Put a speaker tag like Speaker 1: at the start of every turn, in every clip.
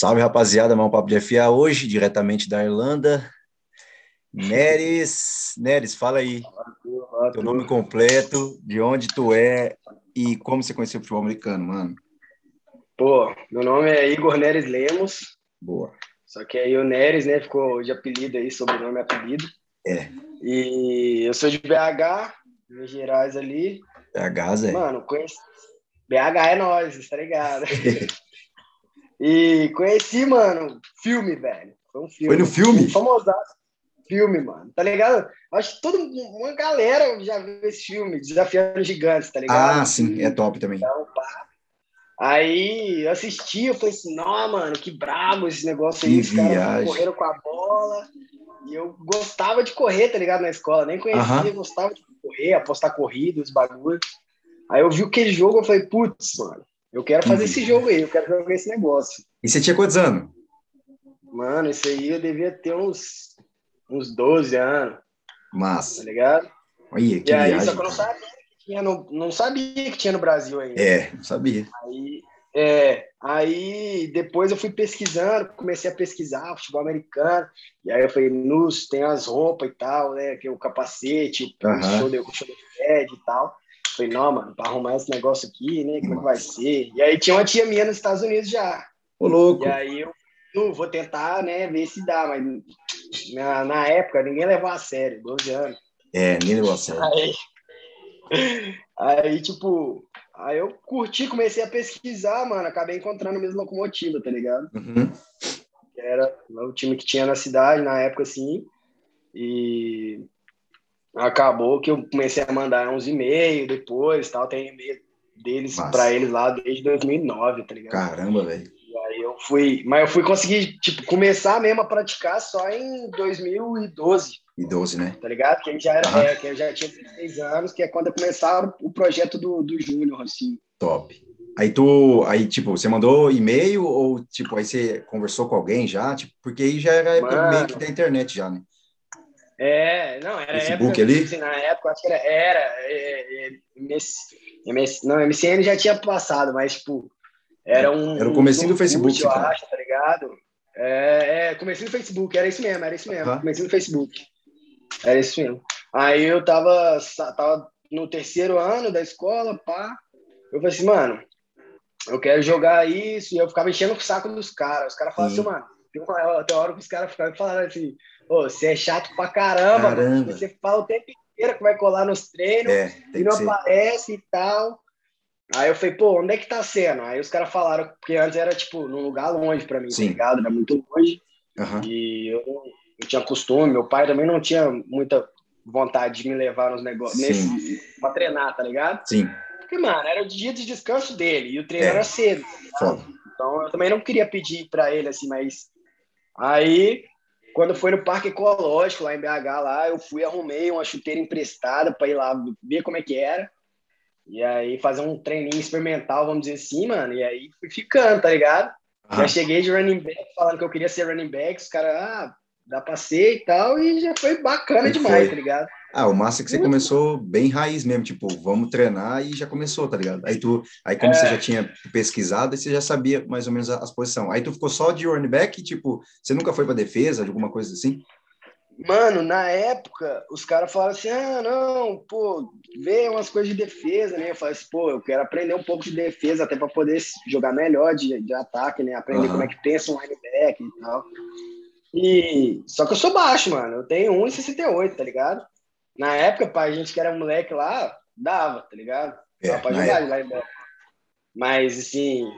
Speaker 1: Salve, rapaziada, mão papo de FA hoje, diretamente da Irlanda. Neres, Neres, fala aí. Teu nome completo, de onde tu é e como você conheceu o futebol americano, mano.
Speaker 2: Pô, meu nome é Igor Neres Lemos.
Speaker 1: Boa.
Speaker 2: Só que aí o Neres, né, ficou de apelido aí, sobrenome e apelido.
Speaker 1: É.
Speaker 2: E eu sou de BH, Minas Gerais ali.
Speaker 1: BH, Zé.
Speaker 2: Mano, conheci... BH é nós, tá ligado? e conheci, mano, filme, velho. Foi um filme.
Speaker 1: Foi no filme?
Speaker 2: Famosaço. Filme, mano, tá ligado? Acho que toda uma galera já viu esse filme, Desafiando Gigantes, tá ligado?
Speaker 1: Ah, sim, é top também.
Speaker 2: Então, pá. Aí eu assisti, eu falei assim, não, mano, que brabo esse negócio aí,
Speaker 1: Que
Speaker 2: os caras correram com a bola. E eu gostava de correr, tá ligado? Na escola, nem conhecia,
Speaker 1: Aham.
Speaker 2: gostava de correr, apostar corrida, os bagulhos. Aí eu vi aquele jogo, eu falei, putz, mano, eu quero fazer
Speaker 1: Uhum.
Speaker 2: esse jogo aí, eu quero jogar esse negócio.
Speaker 1: E você tinha quantos anos?
Speaker 2: Mano, isso aí eu devia ter uns, uns 12 anos, tá
Speaker 1: Massa.
Speaker 2: ligado?
Speaker 1: Olha, que
Speaker 2: e aí,
Speaker 1: viagem.
Speaker 2: só que eu não sabia que tinha no, não sabia que tinha no Brasil ainda.
Speaker 1: É, não sabia.
Speaker 2: Aí, é, aí depois eu fui pesquisando, comecei a pesquisar futebol americano, e aí eu falei, nos, tem as roupas e tal, né, que é o capacete, o
Speaker 1: Aham.
Speaker 2: shoulder, o shoulder pad e tal. Falei, não, mano, pra arrumar esse negócio aqui, né, como é que vai ser? E aí tinha uma tia minha nos Estados Unidos já,
Speaker 1: Ô, louco.
Speaker 2: e aí eu "Nu, vou tentar, né, ver se dá, mas na, na época ninguém levou a sério, 12 anos.
Speaker 1: É, ninguém levou a sério.
Speaker 2: Aí, aí, tipo, aí eu curti, comecei a pesquisar, mano. Acabei encontrando a mesma locomotiva, tá ligado?
Speaker 1: Uhum.
Speaker 2: Que era o time que tinha na cidade na época, assim. E acabou que eu comecei a mandar uns e-mails depois, tal. Tem e-mail deles pra eles lá desde 2009, tá ligado?
Speaker 1: Caramba, velho.
Speaker 2: Aí eu fui, mas eu fui conseguir, tipo, começar mesmo a praticar só em 2012
Speaker 1: E 12, né?
Speaker 2: tá ligado? Que já era,
Speaker 1: Aham.
Speaker 2: é, que eu já tinha 16 anos, que é quando eu começava o projeto do, do Júnior, assim.
Speaker 1: Top. Aí tu, aí tipo, você mandou e-mail ou tipo, aí você conversou com alguém já? Tipo, porque aí já era
Speaker 2: Mano.
Speaker 1: meio que da internet já, né?
Speaker 2: É, não, era
Speaker 1: Facebook
Speaker 2: época,
Speaker 1: ali?
Speaker 2: assim, na época, acho que era, era é, é, MS, MS, não, MCN já tinha passado, mas, tipo, era um...
Speaker 1: Era o comecinho do
Speaker 2: um
Speaker 1: Facebook,
Speaker 2: curso,
Speaker 1: você
Speaker 2: eu acho, tá ligado? É, é, comecinho do Facebook, era isso mesmo, era isso mesmo,
Speaker 1: Aham.
Speaker 2: comecinho do Facebook. Era isso mesmo. Aí eu tava, tava no terceiro ano da escola, pá, eu falei assim, mano, eu quero jogar isso, e eu ficava enchendo o saco dos caras. Os caras falavam
Speaker 1: Sim.
Speaker 2: assim, mano, tem uma, tem uma hora que os caras ficavam falando assim, ô, você é chato pra caramba,
Speaker 1: Caramba.
Speaker 2: Você fala o tempo inteiro que vai colar nos treinos
Speaker 1: É,
Speaker 2: e não aparece e tal. Aí eu falei, pô, onde é que tá sendo? Aí os caras falaram, porque antes era, tipo, num lugar longe pra mim,
Speaker 1: Sim.
Speaker 2: tá ligado? Era muito longe.
Speaker 1: Aham.
Speaker 2: E eu não, tinha costume, meu pai também não tinha muita vontade de me levar nos negócios, nesse, pra treinar, tá ligado?
Speaker 1: Sim,
Speaker 2: Porque, mano, era o dia de descanso dele e o treino
Speaker 1: É.
Speaker 2: era cedo.
Speaker 1: foda.
Speaker 2: Então eu também não queria pedir pra ele assim, mas aí quando foi no Parque Ecológico lá em BH lá, eu fui arrumei uma chuteira emprestada para ir lá ver como é que era. E aí fazer um treininho experimental, vamos dizer assim, mano. E aí fui ficando, tá ligado?
Speaker 1: Aham.
Speaker 2: Já cheguei de running back falando que eu queria ser running back, os caras, ah, dá pra ser e tal, e já foi bacana
Speaker 1: E
Speaker 2: demais,
Speaker 1: foi.
Speaker 2: tá ligado?
Speaker 1: Ah, o massa é que você começou bem raiz mesmo, tipo, vamos treinar e já começou, tá ligado? Aí tu, aí como
Speaker 2: É.
Speaker 1: você já tinha pesquisado, você já sabia mais ou menos a- as posições. Aí tu ficou só de running back, tipo, você nunca foi pra defesa, alguma coisa assim?
Speaker 2: Mano, na época, os caras falaram assim: ah, não, pô, vê umas coisas de defesa, né? Eu falei assim, pô, eu quero aprender um pouco de defesa, até para poder jogar melhor de, de ataque, né? Aprender
Speaker 1: Aham.
Speaker 2: como é que pensa um linebacker e tal. E só que eu sou baixo, mano. Eu tenho 1,68, tá ligado? Na época, pra gente que era moleque lá, dava, tá ligado?
Speaker 1: É,
Speaker 2: pra jogar de linebacker. Mas, assim,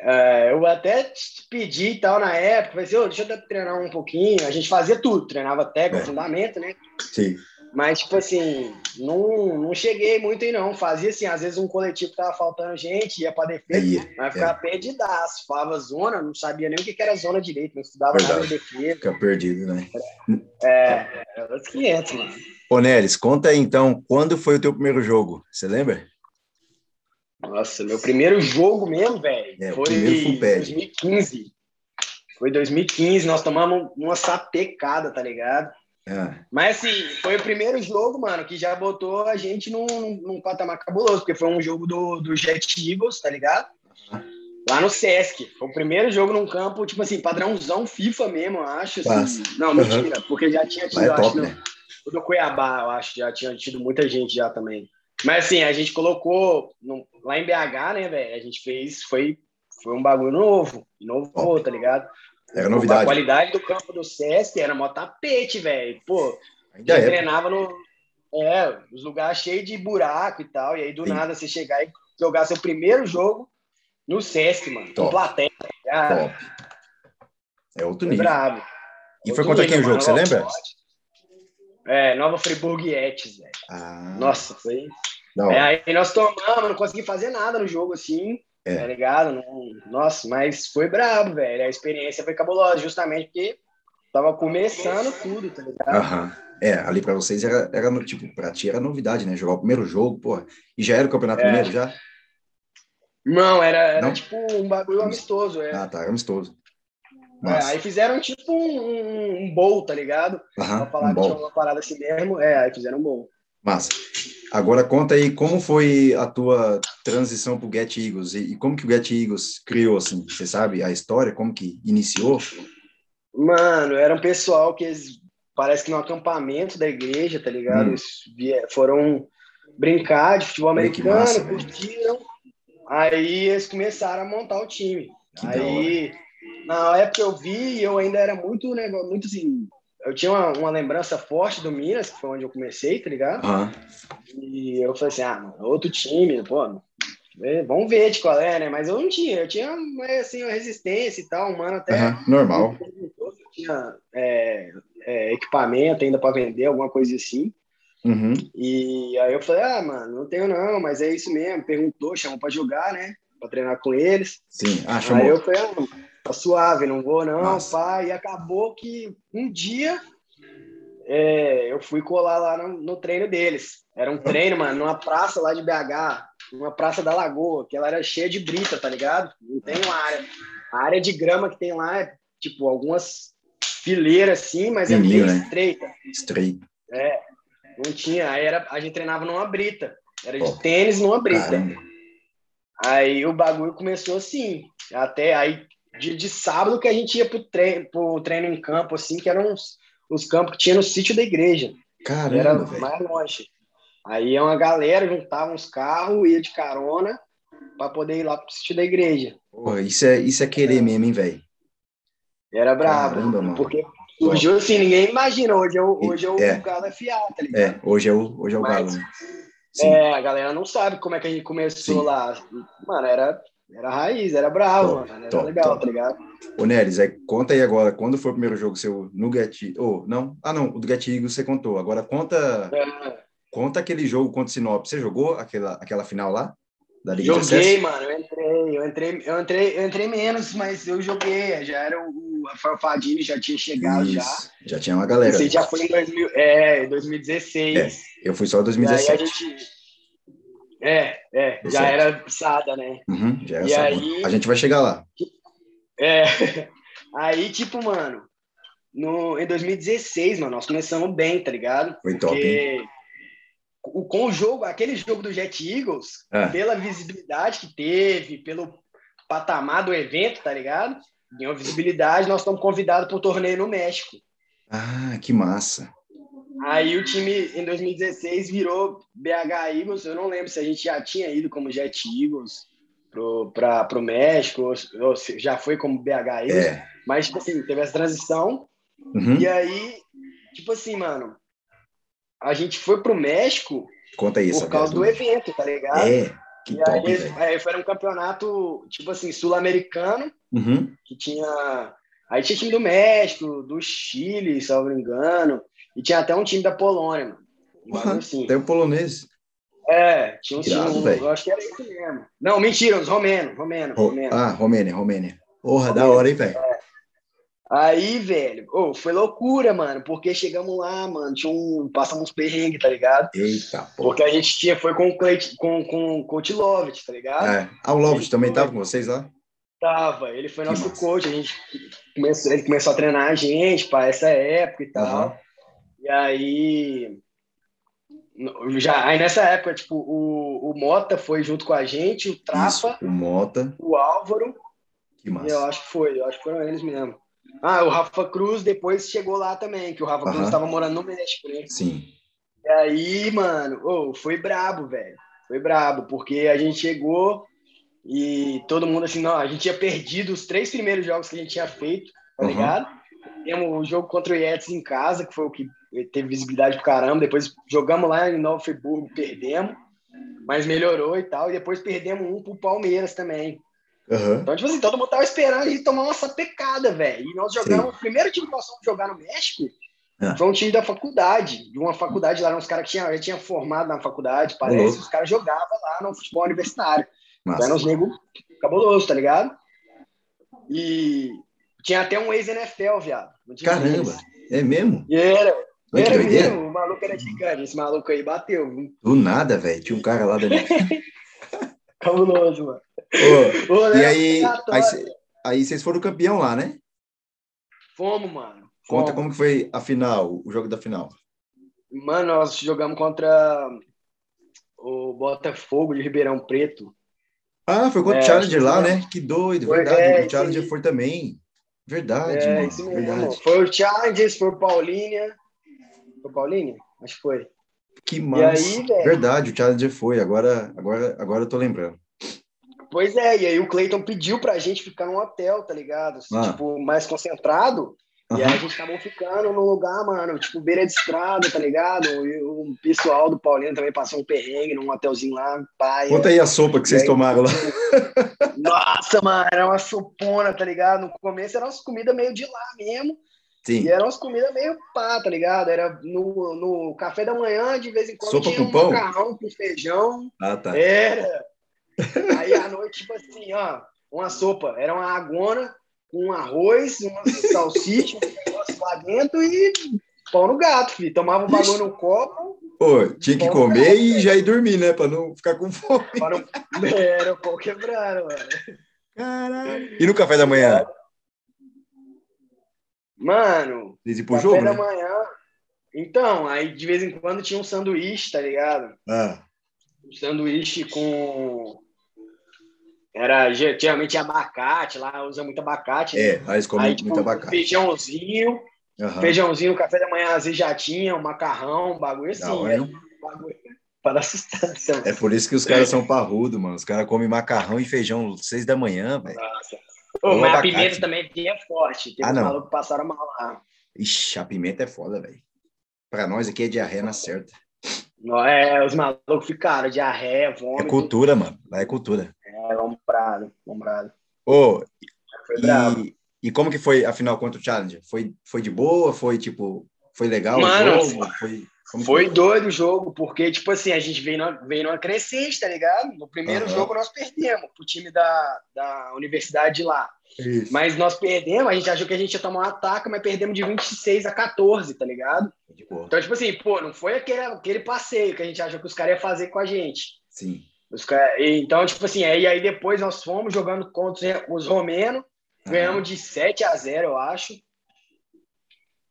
Speaker 2: é, eu até te pedi e tal na época, falei assim, "Ô, deixa eu treinar um pouquinho. A gente fazia tudo, treinava técnica,
Speaker 1: É.
Speaker 2: fundamento, né?
Speaker 1: Sim.
Speaker 2: Mas, tipo assim, não, não cheguei muito aí, não. Fazia assim, às vezes um coletivo tava faltando gente, ia pra defesa,
Speaker 1: Aí,
Speaker 2: mas
Speaker 1: é,
Speaker 2: ficava perdidaço. Falava zona, não sabia nem o que era zona direito, não estudava
Speaker 1: Verdade.
Speaker 2: nada de defesa.
Speaker 1: fica perdido, né?
Speaker 2: É, era outros 500, mano.
Speaker 1: Ô, Neres, conta aí então, quando foi o teu primeiro jogo? Você lembra?
Speaker 2: Nossa, meu primeiro jogo mesmo, velho,
Speaker 1: É,
Speaker 2: foi em
Speaker 1: pad.
Speaker 2: 2015. Foi 2015, nós tomamos uma sapecada, tá ligado?
Speaker 1: Ah,
Speaker 2: Mas assim, foi o primeiro jogo, mano, que já botou a gente num, num patamar cabuloso, porque foi um jogo do, do Jet Eagles, tá ligado? Lá no Sesc. Foi o primeiro jogo num campo, tipo assim, padrãozão FIFA mesmo, eu acho. Assim. Não, mentira, uhum. porque já tinha tido, é top, acho, né? no, do Cuiabá, eu acho, já tinha tido muita gente já também. Mas assim, a gente colocou no, lá em BH, né, velho? A gente fez, foi, foi um bagulho novo, novo, top. tá ligado?
Speaker 1: Era novidade. A
Speaker 2: qualidade do campo do Sesc era mó tapete, velho. Pô, Ainda é. treinava no. É, os lugares cheios de buraco e tal. E aí, do Sim. nada, você chegar e jogar seu primeiro jogo no Sesc, mano. Top. Com plateia. Cara. Top.
Speaker 1: É outro nível. Bravo. E foi contra quem o jogo, você lembra?
Speaker 2: É, Nova Friburgo velho. Ah. Nossa, foi. Não. É, aí nós tomamos, não consegui fazer nada no jogo assim. É. Tá ligado? Nossa, mas foi brabo, velho. A experiência foi cabulosa, justamente porque tava começando tudo, tá ligado?
Speaker 1: É, ali para vocês era, era tipo, pra ti era novidade, né? Jogar o primeiro jogo, porra. E já era o campeonato é. mineiro já?
Speaker 2: Não, era, era Não? tipo um bagulho amistoso. É.
Speaker 1: Ah, tá, amistoso.
Speaker 2: É, aí fizeram tipo um, um bowl, tá ligado?
Speaker 1: Aham,
Speaker 2: pra falar
Speaker 1: um
Speaker 2: que tinha uma parada assim mesmo. É, aí fizeram um bowl.
Speaker 1: Massa. Agora conta aí como foi a tua transição para o Get Eagles e, e, como que o Get Eagles criou, assim, você sabe a história, como que iniciou?
Speaker 2: Mano, era um pessoal que eles, parece que no acampamento da igreja, tá ligado? Hum. Eles foram brincar de futebol americano, massa, curtiram, aí eles começaram a montar o time. Que aí, na época eu vi, eu ainda era muito, né, muito assim, eu tinha uma, uma, lembrança forte do Minas, que foi onde eu comecei, tá ligado?
Speaker 1: Uhum.
Speaker 2: E eu falei assim, ah, outro time, pô, vamos ver de qual é, né? Mas eu não tinha, eu tinha assim, uma resistência e tal, mano, até.
Speaker 1: Uhum, normal.
Speaker 2: Eu tinha é, é, equipamento ainda para vender, alguma coisa assim.
Speaker 1: Uhum.
Speaker 2: E aí eu falei, ah, mano, não tenho não, mas é isso mesmo. Perguntou, chamou para jogar, né? Para treinar com eles.
Speaker 1: Sim, ah, chamou.
Speaker 2: Aí eu falei, ah, tá suave, não vou não, Nossa. pá. E acabou que um dia é, eu fui colar lá no, no, treino deles. Era um treino, mano, numa praça lá de BH, uma praça da Lagoa, que ela era cheia de brita, tá ligado? Não tem uma área. A área de grama que tem lá é, tipo, algumas fileiras assim, mas é bem né? estreita.
Speaker 1: Estreita.
Speaker 2: É, não tinha. Aí era, a gente treinava numa brita. Era de tênis numa brita. Caramba. Aí o bagulho começou assim. Até aí de, de sábado que a gente ia pro treino, pro treino em campo, assim, que eram os, os campos que tinha no sítio da igreja.
Speaker 1: Caramba,
Speaker 2: Era
Speaker 1: véio.
Speaker 2: mais longe. Aí uma galera juntava uns carros, ia de carona para poder ir lá pro sítio da igreja.
Speaker 1: Porra, isso é, isso é querer é. mesmo, hein, velho?
Speaker 2: Era brabo. Caramba, mano. Porque surgiu assim, ninguém imagina. Hoje é o, hoje é o é. Galo FA, tá ligado?
Speaker 1: É, hoje é o, hoje é o Mas, Galo. Né?
Speaker 2: É, a galera não sabe como é que a gente começou Sim. lá. Mano, era era raiz, era bravo, top, mano. Era top, legal, top. tá ligado?
Speaker 1: Ô, Neres, aí, conta aí agora, quando foi o primeiro jogo seu no Get... Oh, não? Ah, não, o do Get Eagles você contou. Agora conta... É. Conta aquele jogo contra o Sinop. Você jogou aquela, aquela final lá?
Speaker 2: Da Liga joguei, mano. Eu entrei, eu entrei, eu entrei, eu entrei menos, mas eu joguei. Já era o, Farfadini, já tinha chegado Isso,
Speaker 1: já. Já tinha uma galera.
Speaker 2: Você já foi em 2000, é, 2016. É,
Speaker 1: eu fui só em 2017.
Speaker 2: É, é, já era sada, né?
Speaker 1: Uhum, já era e aí, A gente vai chegar lá.
Speaker 2: É, aí, tipo, mano, no, em 2016, mano, nós começamos bem, tá ligado?
Speaker 1: Foi top, Porque
Speaker 2: o, com o jogo, aquele jogo do Jet Eagles, é. pela visibilidade que teve, pelo patamar do evento, tá ligado? Ganhou visibilidade, nós estamos convidados para o torneio no México.
Speaker 1: Ah, que massa.
Speaker 2: Aí o time em 2016 virou BH Eagles. Eu não lembro se a gente já tinha ido como Jet Eagles para o México, ou, ou já foi como BH Eagles. É. Mas, tipo assim, teve essa transição.
Speaker 1: Uhum.
Speaker 2: E aí, tipo assim, mano, a gente foi pro México
Speaker 1: Conta isso,
Speaker 2: por causa do evento, tá ligado?
Speaker 1: É. Que
Speaker 2: e top, aí, aí foi um campeonato, tipo assim, sul-americano,
Speaker 1: uhum.
Speaker 2: que tinha. Aí tinha time do México, do Chile, se eu não me engano. E tinha até um time da Polônia, mano.
Speaker 1: Assim. Tem o polonês.
Speaker 2: É, tinha um time, eu acho que era isso mesmo. Não, mentira, os romenos, romeno,
Speaker 1: Ro romeno. Ah, Romênia, Romênia. Porra, da hora, hein, velho? É.
Speaker 2: Aí, velho, oh, foi loucura, mano, porque chegamos lá, mano, tinha um, passamos uns perrengues, tá ligado?
Speaker 1: Eita,
Speaker 2: porra. Porque a gente tinha, foi com o Cleit, com, com, com o. Lovett, tá ligado?
Speaker 1: É. Ah, o Lovett também tava com vocês lá?
Speaker 2: Tava, ele foi que nosso massa. coach, a gente começou, ele começou a treinar a gente para essa época e tal. Uhum. E aí. Já, aí nessa época, tipo, o, o Mota foi junto com a gente, o Trapa,
Speaker 1: Isso, o Mota,
Speaker 2: o Álvaro
Speaker 1: Que massa.
Speaker 2: Eu acho que foi, eu acho que foram eles mesmo. Ah, o Rafa Cruz depois chegou lá também, que o Rafa Cruz estava morando no México, né?
Speaker 1: Sim.
Speaker 2: E aí, mano, oh, foi brabo, velho. Foi brabo, porque a gente chegou e todo mundo assim, não, a gente tinha perdido os três primeiros jogos que a gente tinha feito, tá uhum. ligado? Temos o jogo contra o Yetis em casa, que foi o que teve visibilidade pro caramba. Depois jogamos lá em Nova Friburgo, perdemos, mas melhorou e tal. E depois perdemos um pro Palmeiras também.
Speaker 1: Uhum.
Speaker 2: Então, tipo assim, todo mundo tava esperando a gente tomar uma sapecada, velho. E nós jogamos, Sim. o primeiro time que nós fomos jogar no México é. foi um time da faculdade, de uma faculdade lá, uns caras que tinha, já tinham formado na faculdade, parece, os caras jogavam lá no futebol universitário. Então, Nossa. Então, uns negros cabulosos, tá ligado? E tinha até um ex-NFL, viado.
Speaker 1: Caramba, é mesmo?
Speaker 2: E era. Era mesmo, o maluco era gigante. Esse maluco aí bateu.
Speaker 1: Do nada, velho. Tinha um cara lá dentro.
Speaker 2: Cabuloso, mano.
Speaker 1: Ô, Ô, e aí, aí, aí vocês foram campeão lá, né?
Speaker 2: Fomos, mano.
Speaker 1: Fomos. Conta como que foi a final, o jogo da final.
Speaker 2: Mano, nós jogamos contra o Botafogo de Ribeirão Preto.
Speaker 1: Ah, foi contra é, o Challenger lá, né? Que doido, foi, verdade. É, o Challenger foi também. Verdade, é, mano. Verdade.
Speaker 2: Foi o Challenger, foi o Paulínia. O Paulínia? Acho que foi.
Speaker 1: Que massa. Aí, verdade, o Challenger foi. Agora, agora, agora eu tô lembrando.
Speaker 2: Pois é, e aí o Cleiton pediu pra gente ficar num hotel, tá ligado? Ah. Tipo, mais concentrado. Uhum. E aí a gente acabou ficando num lugar, mano, tipo, beira de estrada, tá ligado? E o pessoal do Paulino também passou um perrengue num hotelzinho lá, pai.
Speaker 1: Conta aí a sopa que vocês aí, tomaram lá.
Speaker 2: Nossa, mano, era uma sopona, tá ligado? No começo eram umas comidas meio de lá mesmo.
Speaker 1: Sim.
Speaker 2: E eram umas comidas meio pá, tá ligado? Era no, no café da manhã, de vez em quando
Speaker 1: sopa
Speaker 2: tinha um
Speaker 1: pão?
Speaker 2: macarrão com feijão.
Speaker 1: Ah, tá.
Speaker 2: Era. Aí à noite, tipo assim, ó, uma sopa. Era uma agona com arroz, uma salsicha, um negócio lá dentro e pão no gato, filho. Tomava o um bagulho no copo.
Speaker 1: Pô, tinha que comer gato, e já ir dormir, né? Pra não ficar com fome.
Speaker 2: Não... Era o pão quebrado, mano.
Speaker 1: Caralho. E no café da manhã?
Speaker 2: Mano,
Speaker 1: Desde pro
Speaker 2: café
Speaker 1: jogo,
Speaker 2: da
Speaker 1: né?
Speaker 2: manhã. Então, aí de vez em quando tinha um sanduíche, tá ligado?
Speaker 1: Ah.
Speaker 2: Um sanduíche com era geralmente abacate, lá usa muito abacate.
Speaker 1: Né? É, comem aí, tipo, muito abacate.
Speaker 2: Feijãozinho, uhum. feijãozinho, café da manhã às vezes já tinha, um macarrão, um bagulho assim. Não, é um bagulho para sustância.
Speaker 1: É por isso que os caras são parrudos, mano. Os caras comem macarrão e feijão seis da manhã, velho.
Speaker 2: Ô, mas a pimenta também é forte. Tem ah, não. malucos que passaram mal lá.
Speaker 1: Ixi, a pimenta é foda, velho. Pra nós aqui é diarreia na certa.
Speaker 2: É, os malucos ficaram, diarreia, vômito.
Speaker 1: É cultura, mano. Lá é cultura.
Speaker 2: É, lombrado, lombrado.
Speaker 1: Ô, e, e como que foi a final contra o Challenger? Foi, foi de boa? Foi, tipo, foi legal
Speaker 2: Mano,
Speaker 1: o jogo? Foi,
Speaker 2: foi, doido o jogo, porque, tipo assim, a gente veio numa, veio numa crescente, tá ligado? No primeiro uhum. jogo nós perdemos pro time da, da universidade de lá. Isso. Mas nós perdemos, a gente achou que a gente ia tomar um ataque, mas perdemos de 26 a 14, tá ligado? Então, tipo assim, pô, não foi aquele, aquele passeio que a gente achou que os caras iam fazer com a gente.
Speaker 1: Sim.
Speaker 2: Os cara... Então, tipo assim, aí, aí depois nós fomos jogando contra os romenos, uhum. ganhamos de 7 a 0, eu acho.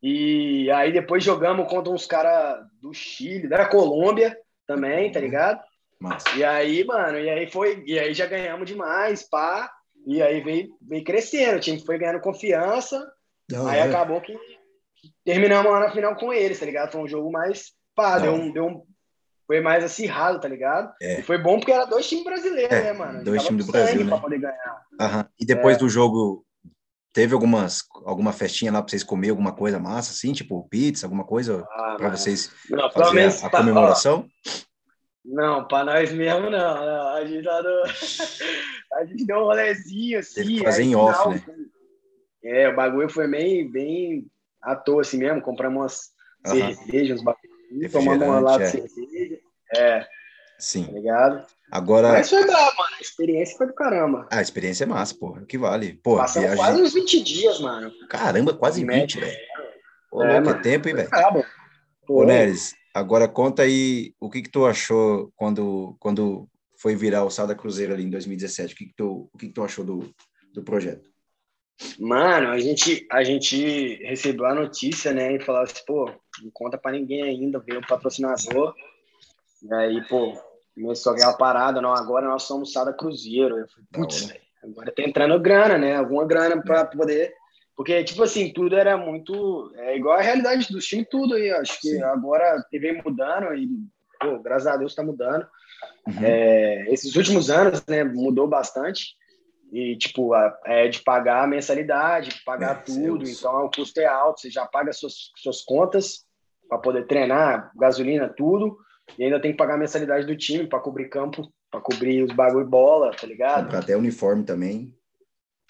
Speaker 2: E aí depois jogamos contra uns caras do Chile, da Colômbia também, tá ligado?
Speaker 1: Massa.
Speaker 2: E aí, mano, e aí foi, e aí já ganhamos demais, pá. E aí veio, veio crescendo, o time foi ganhando confiança. Não, aí é. acabou que terminamos lá na final com eles, tá ligado? Foi um jogo mais, pá, deu um, deu um, foi mais acirrado, tá ligado?
Speaker 1: É.
Speaker 2: E foi bom porque era dois times brasileiros, é, né, mano?
Speaker 1: Dois times do Brasil, né?
Speaker 2: Pra poder ganhar.
Speaker 1: Uhum. E depois é. do jogo, teve algumas alguma festinha lá para vocês comer alguma coisa massa, assim, tipo pizza, alguma coisa ah, para vocês não, fazer a, a comemoração?
Speaker 2: Não, para nós mesmo não, não. A gente tá no... a gente deu um rolezinho assim.
Speaker 1: Teve que fazer em off, né?
Speaker 2: É, o bagulho foi bem, bem à toa assim mesmo. Compramos umas uhum. cervejas, uns bagulho, tomamos uma lata é. de cerveja. É.
Speaker 1: Sim.
Speaker 2: Tá ligado?
Speaker 1: Agora.
Speaker 2: Mas foi brabo, mano. A experiência foi do caramba.
Speaker 1: Ah, a experiência é massa, porra. que vale. Porra,
Speaker 2: Passamos viagem... quase uns 20 dias, mano.
Speaker 1: Caramba, quase 20, velho. Ô, é, louco, é tempo, hein, velho? Ô, Neres, agora conta aí o que que tu achou quando, quando foi virar o Sada Cruzeiro ali em 2017. O que que tu, o que que tu achou do, do projeto?
Speaker 2: Mano, a gente, a gente recebeu a notícia, né, e falou assim, pô, não conta pra ninguém ainda, veio o patrocinador. E aí, pô, começou a ganhar parada, não, agora nós somos Sada Cruzeiro. Eu falei, putz, Agora tá entrando grana, né? Alguma grana para poder. Porque, tipo assim, tudo era muito. É igual a realidade dos times, tudo aí. Acho que Sim. agora vem mudando e, pô, graças a Deus tá mudando. Uhum. É, esses últimos anos, né, mudou bastante. E, tipo, é de pagar a mensalidade, pagar é, tudo. Deus. Então, o custo é alto. Você já paga suas, suas contas para poder treinar, gasolina, tudo. E ainda tem que pagar a mensalidade do time para cobrir campo, para cobrir os bagulho bola, tá ligado?
Speaker 1: Até uniforme também.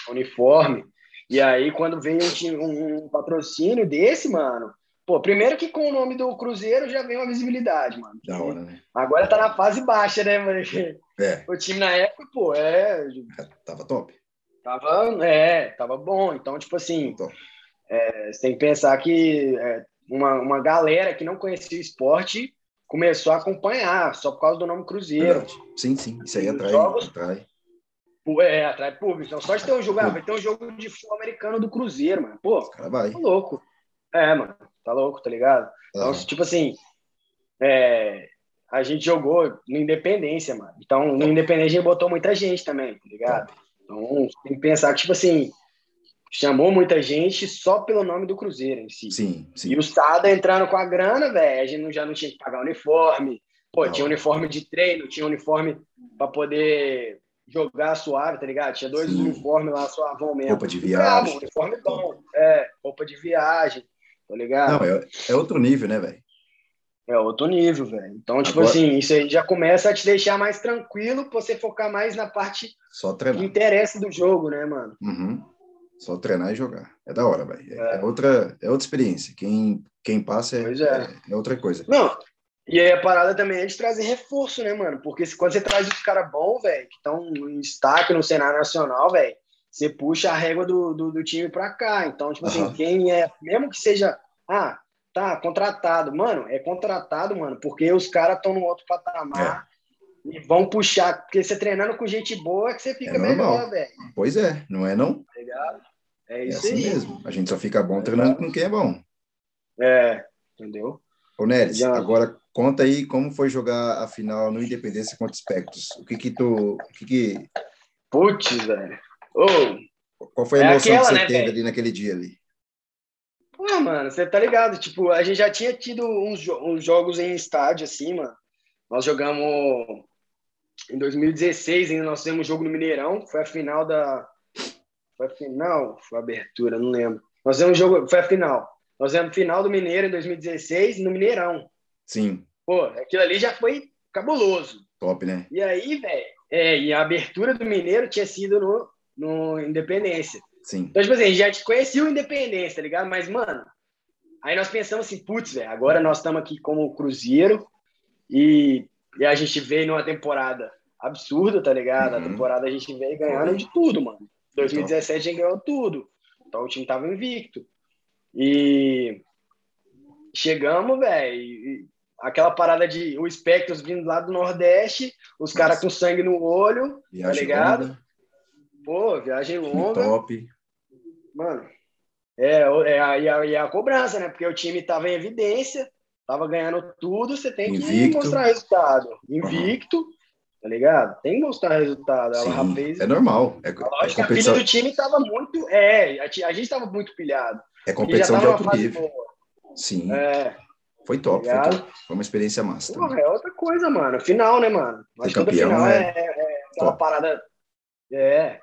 Speaker 2: Uniforme. E aí, quando vem um, um, um, patrocínio desse, mano, pô, primeiro que com o nome do Cruzeiro já vem uma visibilidade, mano.
Speaker 1: Da hora, né?
Speaker 2: Agora tá na fase baixa, né, mano? É. O time na época, pô, é.
Speaker 1: Tava top.
Speaker 2: Tava, é, tava bom. Então, tipo assim, é, você tem que pensar que é, uma, uma galera que não conhecia o esporte começou a acompanhar, só por causa do nome Cruzeiro.
Speaker 1: Sim, sim, isso aí atrai, jogos, atrai.
Speaker 2: É, atrai público. Então, só de ter um jogo, ah, vai ter um jogo de futebol americano do Cruzeiro, mano. Pô,
Speaker 1: Cara, vai.
Speaker 2: tá louco. É, mano, tá louco, tá ligado? Então, tipo assim, é, a gente jogou no Independência, mano. Então, no Independência a gente botou muita gente também, tá ligado? Então, tem que pensar que, tipo assim, chamou muita gente só pelo nome do Cruzeiro em si.
Speaker 1: Sim, sim.
Speaker 2: E o Sada entrando com a grana, velho, a gente já não tinha que pagar uniforme. Pô, não. tinha uniforme de treino, tinha uniforme para poder jogar suave, tá ligado? Tinha dois sim. uniformes lá suavão mesmo.
Speaker 1: Roupa de viagem.
Speaker 2: uniforme bom. É, roupa de viagem, tá ligado?
Speaker 1: Não, é, é outro nível, né, velho?
Speaker 2: É outro nível, velho. Então, tipo Agora... assim, isso aí já começa a te deixar mais tranquilo pra você focar mais na parte
Speaker 1: Só treinar.
Speaker 2: que interessa do jogo, né, mano?
Speaker 1: Uhum. Só treinar e jogar. É da hora, velho. É, é. outra, é outra experiência. Quem, quem passa é, é. é, outra coisa.
Speaker 2: Não, e aí a parada também é de trazer reforço, né, mano? Porque se, quando você traz os caras bons, velho, que estão em destaque no cenário nacional, velho, você puxa a régua do, do, do, time pra cá. Então, tipo assim, quem é, mesmo que seja, ah, tá, contratado, mano, é contratado, mano, porque os caras estão no outro patamar. É. E vão puxar, porque você treinando com gente boa é que você fica é melhor, velho.
Speaker 1: Pois é, não é não?
Speaker 2: Tá ligado? É,
Speaker 1: é
Speaker 2: isso
Speaker 1: é assim mesmo. A gente só fica bom treinando com quem é bom.
Speaker 2: É, entendeu?
Speaker 1: Ô, Neres, agora conta aí como foi jogar a final no Independência contra os Spectros. O que que tu... O que que...
Speaker 2: Putz, velho. Oh,
Speaker 1: Qual foi a é emoção aquela, que você né, teve véio? ali naquele dia ali?
Speaker 2: Pô, mano, você tá ligado? Tipo, a gente já tinha tido uns, uns jogos em estádio, assim, mano. Nós jogamos em 2016, ainda nós fizemos um jogo no Mineirão. Foi a final da, foi a final? Foi a abertura, não lembro. Nós fizemos um jogo, foi a final. Nós fizemos final do Mineiro em 2016 no Mineirão.
Speaker 1: Sim.
Speaker 2: Pô, aquilo ali já foi cabuloso.
Speaker 1: Top, né?
Speaker 2: E aí, velho, é, e a abertura do Mineiro tinha sido no, no Independência.
Speaker 1: Sim.
Speaker 2: Então, tipo assim, a gente já conhecia o Independência, tá ligado? Mas, mano, aí nós pensamos assim, putz, velho, agora nós estamos aqui como Cruzeiro e, e a gente veio numa temporada absurda, tá ligado? Uhum. A temporada a gente veio ganhando de tudo, mano. 2017 a gente ganhou tudo. Então o time tava invicto. E chegamos, velho. Aquela parada de o Spectros vindo lá do Nordeste, os caras com sangue no olho, tá viagem tá ligado? Longa. Pô, viagem longa.
Speaker 1: Top.
Speaker 2: Mano, é, é a, e, a, e a cobrança, né? Porque o time tava em evidência, tava ganhando tudo, você tem Invicto. que mostrar resultado. Invicto. Uhum tá ligado? Tem que mostrar resultado. Ela Sim,
Speaker 1: fez, é normal. É,
Speaker 2: é a pilha do time estava muito. É, a, gente estava muito pilhado.
Speaker 1: É competição de alto nível. Boa. Sim. É, foi top, tá foi top. Foi uma experiência massa.
Speaker 2: Porra, é outra coisa, mano. Final, né, mano?
Speaker 1: Acho que campeão final é,
Speaker 2: é, é aquela top. parada. É.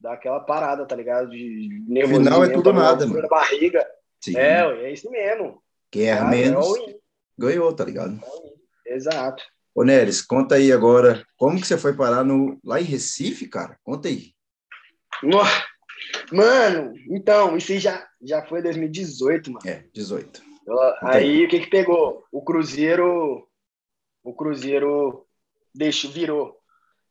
Speaker 2: Dá aquela parada, tá ligado? De
Speaker 1: nervosismo. Final é tudo nada, mano.
Speaker 2: barriga. Sim. É, é isso mesmo.
Speaker 1: Quem erra tá? menos, ganhou, tá ligado?
Speaker 2: Exato.
Speaker 1: Ô, Neres, conta aí agora, como que você foi parar no, lá em Recife, cara? Conta aí.
Speaker 2: Mano, então, isso aí já, já foi 2018, mano.
Speaker 1: É, 18.
Speaker 2: aí, aí, o que que pegou? O Cruzeiro, o Cruzeiro deixou, virou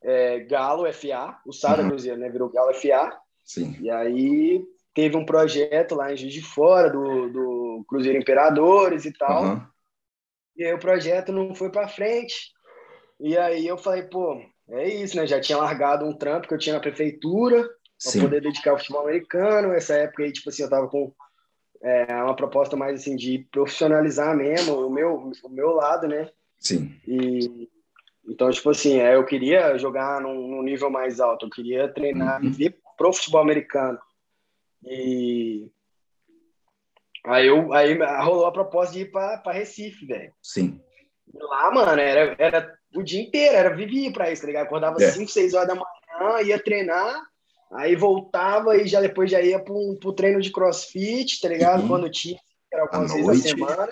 Speaker 2: é, Galo FA, o Sada uhum. Cruzeiro, né? Virou Galo FA.
Speaker 1: Sim.
Speaker 2: E aí teve um projeto lá em Juiz de Fora, do, do Cruzeiro Imperadores e tal. Uhum. E aí o projeto não foi para frente. E aí eu falei, pô, é isso, né? Já tinha largado um trampo que eu tinha na prefeitura para poder dedicar ao futebol americano. Essa época aí, tipo assim, eu tava com é, uma proposta mais assim de profissionalizar mesmo o meu, o meu lado, né?
Speaker 1: Sim.
Speaker 2: E, Então, tipo assim, é, eu queria jogar num, num nível mais alto, eu queria treinar, uhum. vir pro futebol americano. E aí, eu, aí rolou a proposta de ir para Recife, velho.
Speaker 1: Sim.
Speaker 2: Lá, mano, era, era o dia inteiro, era vivia para isso, tá ligado? Acordava é. 5, 6 horas da manhã, ia treinar, aí voltava e já depois já ia pro, pro treino de crossfit, tá ligado? Uhum. Quando tinha, era algumas vezes na semana.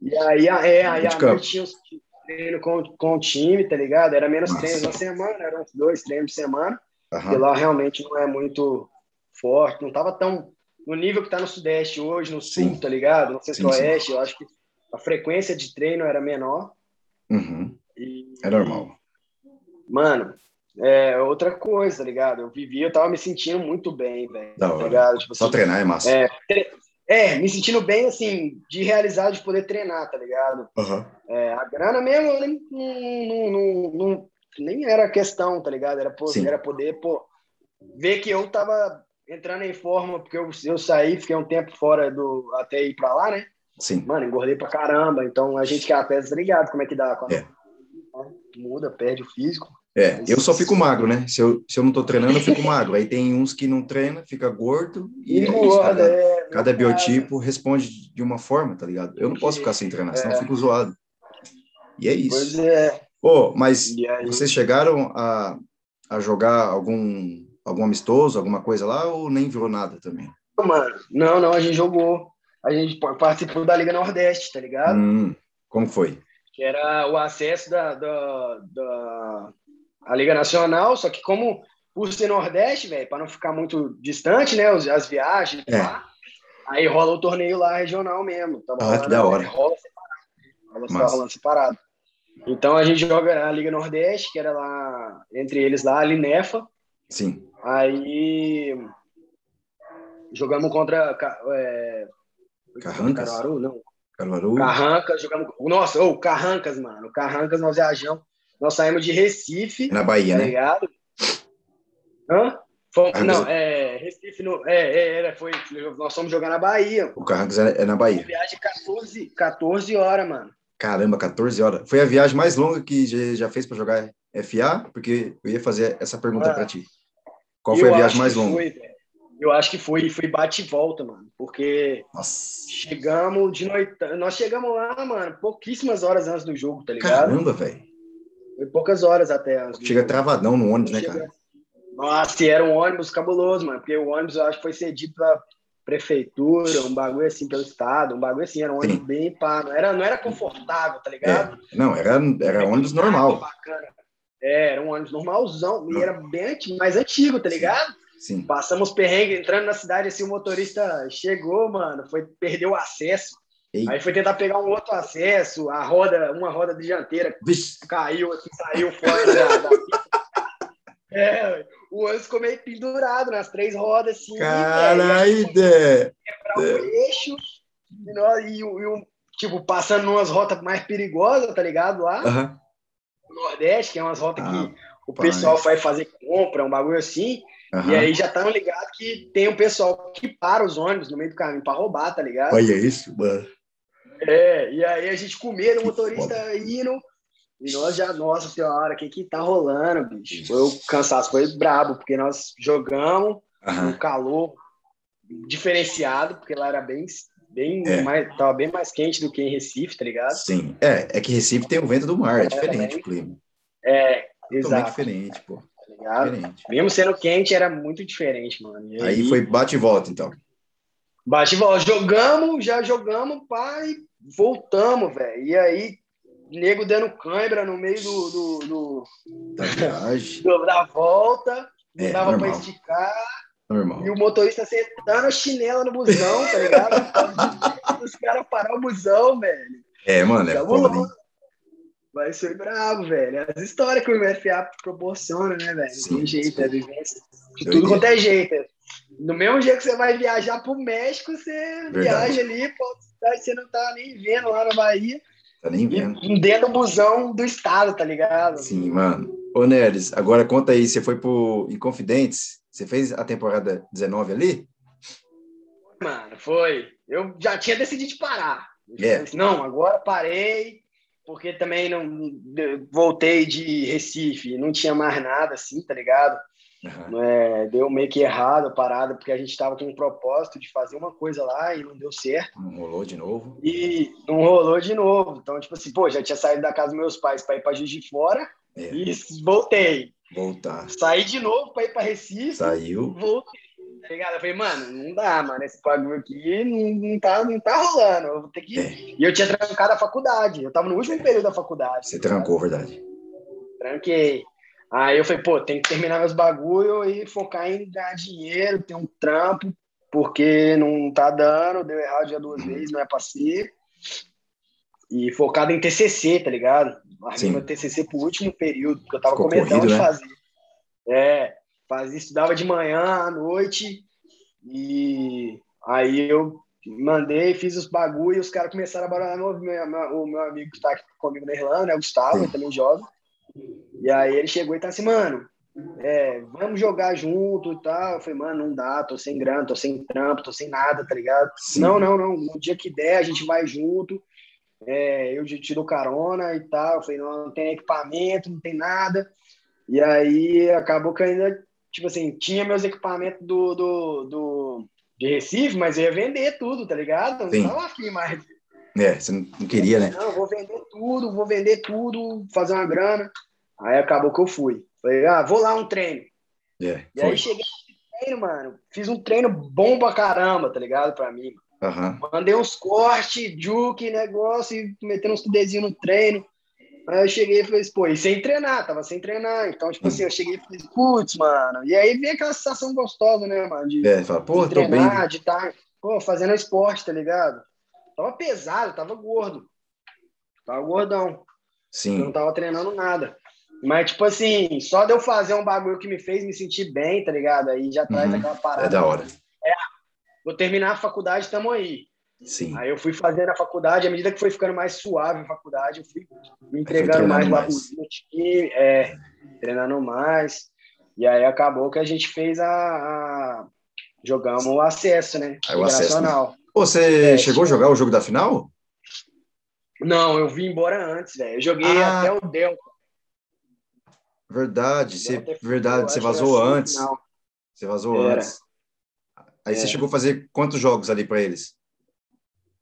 Speaker 2: E aí, é, aí a noite tinha os treino com, com o time, tá ligado? Era menos Nossa. treinos na semana, eram dois treinos de semana. Uhum. E lá realmente não é muito forte, não tava tão no nível que tá no Sudeste hoje, no Sul, sim. tá ligado? No Centro-Oeste, eu acho que a frequência de treino era menor.
Speaker 1: Uhum. E, é normal.
Speaker 2: Mano, é outra coisa, tá ligado? Eu vivi, eu tava me sentindo muito bem, velho. Tá ligado?
Speaker 1: Tipo, Só assim, treinar é massa.
Speaker 2: É, é, me sentindo bem, assim, de realizar, de poder treinar, tá ligado?
Speaker 1: Uhum.
Speaker 2: É, a grana mesmo nem, não, não, não, nem era questão, tá ligado? Era, pô, era poder, pô, ver que eu tava entrando em forma, porque eu, eu saí, fiquei um tempo fora do. até ir pra lá, né?
Speaker 1: Sim.
Speaker 2: Mano, engordei pra caramba. Então a gente que é atleta, tá ligado como é que dá? Quando é. muda, perde o físico.
Speaker 1: É, eu só fico magro, né? Se eu, se eu não tô treinando, eu fico magro. Aí tem uns que não treina, fica gordo e, e é isso, cada, é, cada biotipo responde de uma forma, tá ligado? Eu não posso ficar sem treinar, senão eu é. fico zoado. E é isso.
Speaker 2: Pois é.
Speaker 1: Oh, mas vocês chegaram a, a jogar algum, algum amistoso, alguma coisa lá, ou nem virou nada também?
Speaker 2: Mano, não, não, a gente jogou. A gente participou da Liga Nordeste, tá ligado?
Speaker 1: Hum, como foi?
Speaker 2: Que era o acesso da, da, da a Liga Nacional, só que como por ser Nordeste, velho, para não ficar muito distante, né, as viagens, é. lá, aí rola o torneio lá regional mesmo.
Speaker 1: Tá ah, que da hora.
Speaker 2: Rola separado. Rola, rolando separado. Então a gente joga a Liga Nordeste, que era lá, entre eles lá, a Linefa.
Speaker 1: Sim.
Speaker 2: Aí jogamos contra é,
Speaker 1: Carrancas?
Speaker 2: Caruaru, não.
Speaker 1: Caruaru.
Speaker 2: Carrancas, jogamos. Nossa, ô, oh, Carrancas, mano. Carrancas nós viajamos nós saímos de Recife.
Speaker 1: Na Bahia,
Speaker 2: tá
Speaker 1: né?
Speaker 2: Ligado? Hã? Fomos, não, é, Recife, no, é, é, foi, nós fomos jogar na Bahia.
Speaker 1: O Carracas é, é na Bahia. Uma
Speaker 2: viagem de 14, 14 horas, mano.
Speaker 1: Caramba, 14 horas. Foi a viagem mais longa que já, já fez para jogar FA? Porque eu ia fazer essa pergunta para ti. Qual foi a viagem mais longa? Foi,
Speaker 2: eu acho que foi, foi bate e volta, mano. Porque
Speaker 1: Nossa.
Speaker 2: chegamos de noite. Nós chegamos lá, mano, pouquíssimas horas antes do jogo, tá ligado?
Speaker 1: Caramba, velho.
Speaker 2: Foi poucas horas até.
Speaker 1: Chega travadão no ônibus, né, cara?
Speaker 2: Nossa, e era um ônibus cabuloso, mano. Porque o ônibus, eu acho que foi cedido pela prefeitura, um bagulho assim pelo estado, um bagulho assim, era um ônibus Sim. bem pá. Não era, não era confortável, tá ligado?
Speaker 1: É. Não, era, era ônibus normal.
Speaker 2: Bacana. É, era um ônibus normalzão, e era bem mais antigo, tá ligado?
Speaker 1: Sim.
Speaker 2: Passamos perrengue entrando na cidade, assim, o motorista chegou, mano, foi, perdeu o acesso. Eita. Aí foi tentar pegar um outro acesso, a roda, uma roda dianteira Vixe. caiu, assim, saiu fora da, da... É, o ônibus ficou meio pendurado nas três rodas, assim.
Speaker 1: Caralho, ideia!
Speaker 2: Quebrar o eixo e, e, e, tipo, passando umas rotas mais perigosas, tá ligado? Lá.
Speaker 1: Uhum.
Speaker 2: No Nordeste, que é umas rotas ah, que o pessoal vai fazer compra, um bagulho assim. Uhum. E aí já estão ligados que tem um pessoal que para os ônibus no meio do caminho para roubar, tá ligado?
Speaker 1: Olha isso, mano.
Speaker 2: É, e aí a gente com medo, o motorista indo. E nós já, nossa senhora, o que que tá rolando, bicho? Foi o cansaço, foi brabo, porque nós jogamos uhum. no calor diferenciado, porque lá era bem, bem é. mais, tava bem mais quente do que em Recife, tá ligado?
Speaker 1: Sim, é, é que Recife tem o vento do mar, é, é diferente o clima.
Speaker 2: É, exato.
Speaker 1: diferente, pô.
Speaker 2: Tá diferente. Mesmo sendo quente, era muito diferente, mano.
Speaker 1: Aí, aí, foi bate e volta, então.
Speaker 2: Bate e volta. Jogamos, já jogamos, pai, voltamos, velho. E aí, nego dando cãibra no meio do. do, do
Speaker 1: da viagem.
Speaker 2: da volta, não é, dava pra esticar.
Speaker 1: Normal.
Speaker 2: E o motorista sentando a chinela no busão, tá ligado? Os caras pararam o busão, velho.
Speaker 1: É, mano, é foda,
Speaker 2: Vai ser bravo, velho. As histórias que o MFA proporciona, né, velho? Tem jeito, é vivência. De tudo quanto é jeito. No mesmo dia que você vai viajar pro México, você Verdade. viaja ali, pô, você não tá nem vendo lá na Bahia.
Speaker 1: Tá nem vendo.
Speaker 2: E, dentro do busão do estado, tá ligado?
Speaker 1: Sim, mano. Ô, Neres, agora conta aí, você foi pro Inconfidentes? Você fez a temporada 19 ali?
Speaker 2: Mano, foi. Eu já tinha decidido parar.
Speaker 1: É.
Speaker 2: Não, agora parei. porque também não voltei de Recife, não tinha mais nada assim, tá ligado? Uhum. É, deu meio que errado a parada, porque a gente estava com um propósito de fazer uma coisa lá e não deu certo.
Speaker 1: Não rolou de novo?
Speaker 2: E não rolou de novo. Então, tipo assim, pô, já tinha saído da casa dos meus pais para ir para Juiz de Fora é. e voltei.
Speaker 1: Voltar.
Speaker 2: Saí de novo para ir para Recife.
Speaker 1: Saiu.
Speaker 2: Voltei. Tá ligado? Eu falei, mano, não dá, mano. Esse bagulho aqui não, não, tá, não tá rolando. Eu vou ter que. É. E eu tinha trancado a faculdade. Eu tava no último período da faculdade.
Speaker 1: Você trancou, verdade.
Speaker 2: Tranquei. Aí eu falei, pô, tem que terminar meus bagulho e focar em ganhar dinheiro, ter um trampo, porque não tá dando, deu errado já duas vezes, não é pra ser. E focado em TCC, tá ligado? Larguei meu TCC pro último período, porque eu tava Ficou comentando corrido, de né? fazer. É, fazia, estudava de manhã, à noite, e aí eu mandei, fiz os bagulho, e os caras começaram a barulhar o meu, o meu amigo que tá aqui comigo na Irlanda, né, o Gustavo, ele também joga. E aí ele chegou e tá assim, mano, é, vamos jogar junto e tal. Eu falei, mano, não dá, tô sem grana, tô sem trampo, tô sem nada, tá ligado? Sim. Não, não, não, no dia que der a gente vai junto, é, eu te dou carona e tal. Eu falei, não, não tem equipamento, não tem nada. E aí acabou que ainda, tipo assim, tinha meus equipamentos do, do, do de Recife, mas eu ia vender tudo, tá ligado? Não
Speaker 1: Sim.
Speaker 2: tava aqui mais.
Speaker 1: É, você não queria, né?
Speaker 2: Não, vou vender tudo, vou vender tudo, fazer uma grana. Aí acabou que eu fui. Falei, ah, vou lá um treino.
Speaker 1: Yeah,
Speaker 2: e foi. aí cheguei no treino, mano. Fiz um treino bom pra caramba, tá ligado? Pra mim.
Speaker 1: Uhum.
Speaker 2: Mandei uns cortes, juke, negócio, e metendo uns tudezinhos no treino. Aí eu cheguei e falei, pô, e sem treinar, tava sem treinar. Então, tipo assim, eu cheguei e falei, putz, mano. E aí vem aquela sensação gostosa, né, mano? De,
Speaker 1: é, fala, pô,
Speaker 2: de treinar, bem. de estar, tá, pô, fazendo esporte, tá ligado? Tava pesado, tava gordo. Tava gordão.
Speaker 1: Sim.
Speaker 2: Eu não tava treinando nada. Mas, tipo assim, só de eu fazer um bagulho que me fez me sentir bem, tá ligado? Aí já traz uhum. aquela parada.
Speaker 1: É da hora.
Speaker 2: É, vou terminar a faculdade, tamo aí.
Speaker 1: Sim.
Speaker 2: Aí eu fui fazendo a faculdade, à medida que foi ficando mais suave a faculdade, eu fui me entregando mais lá time, é, treinando mais. E aí acabou que a gente fez a. a jogamos o acesso, né?
Speaker 1: Aí o acesso. Né? Você é, chegou a jogar o jogo da final?
Speaker 2: Não, eu vim embora antes, velho. Eu joguei ah. até o Delta.
Speaker 1: Verdade, você, verdade, você vazou antes. Você vazou Era. antes. Aí você chegou a fazer quantos jogos ali para eles?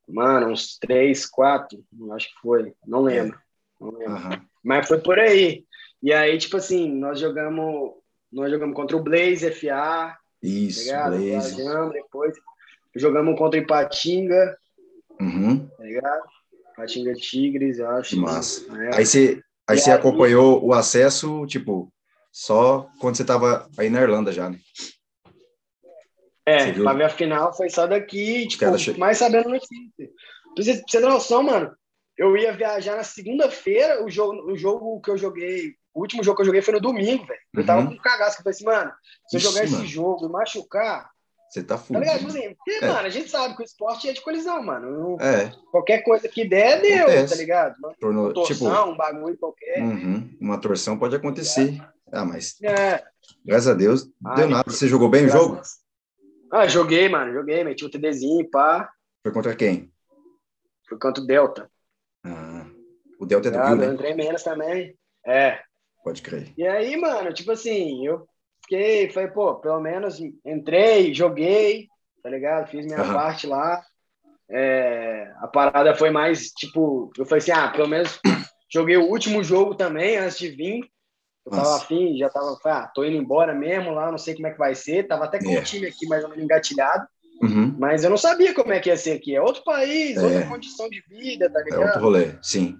Speaker 2: Mano, uns três, quatro, acho que foi. Não lembro. É. Não lembro. Uhum. Mas foi por aí. E aí, tipo assim, nós jogamos, nós jogamos contra o Blaze FA.
Speaker 1: Isso, tá Blaze.
Speaker 2: depois jogamos contra o Ipatinga.
Speaker 1: Uhum.
Speaker 2: Tá ligado? Ipatinga Tigres, eu acho.
Speaker 1: Massa. É. Aí você Aí você acompanhou o acesso, tipo, só quando você estava aí na Irlanda já, né?
Speaker 2: É, pra ver a final foi só daqui, tipo, mais sabendo notícia. Pra você, ter noção, mano, eu ia viajar na segunda-feira, o jogo, o jogo que eu joguei, o último jogo que eu joguei foi no domingo, velho. Eu tava uhum. com cagaço, eu falei assim, mano, se eu jogar Ixi, esse mano. jogo e machucar,
Speaker 1: você tá fudido. Tá ligado?
Speaker 2: Tipo assim, porque, é. mano, a gente sabe que o esporte é de colisão, mano.
Speaker 1: É.
Speaker 2: Qualquer coisa que der, deu, Acontece. tá ligado?
Speaker 1: Tornou,
Speaker 2: torção,
Speaker 1: tipo,
Speaker 2: um bagulho qualquer.
Speaker 1: Uhum, uma torção pode acontecer. É. Ah, mas. É. Graças a Deus, Ai, deu nada. Você jogou bem o jogo?
Speaker 2: Ah, joguei, mano. Joguei, meti um TDzinho, pá.
Speaker 1: Foi contra quem?
Speaker 2: Foi contra o Delta.
Speaker 1: Ah, o Delta é do ah, Rio, né?
Speaker 2: Eu entrei menos também. É.
Speaker 1: Pode crer.
Speaker 2: E aí, mano, tipo assim, eu fiquei, falei, pô, pelo menos entrei, joguei, tá ligado? Fiz minha uhum. parte lá. É, a parada foi mais, tipo, eu falei assim, ah, pelo menos joguei o último jogo também antes de vir. Eu tava Nossa. afim, já tava, ah, tô indo embora mesmo lá, não sei como é que vai ser. Tava até com yeah. o time aqui mais ou menos engatilhado.
Speaker 1: Uhum.
Speaker 2: Mas eu não sabia como é que ia ser aqui. É outro país, é. outra condição de vida, tá ligado?
Speaker 1: É outro rolê, sim.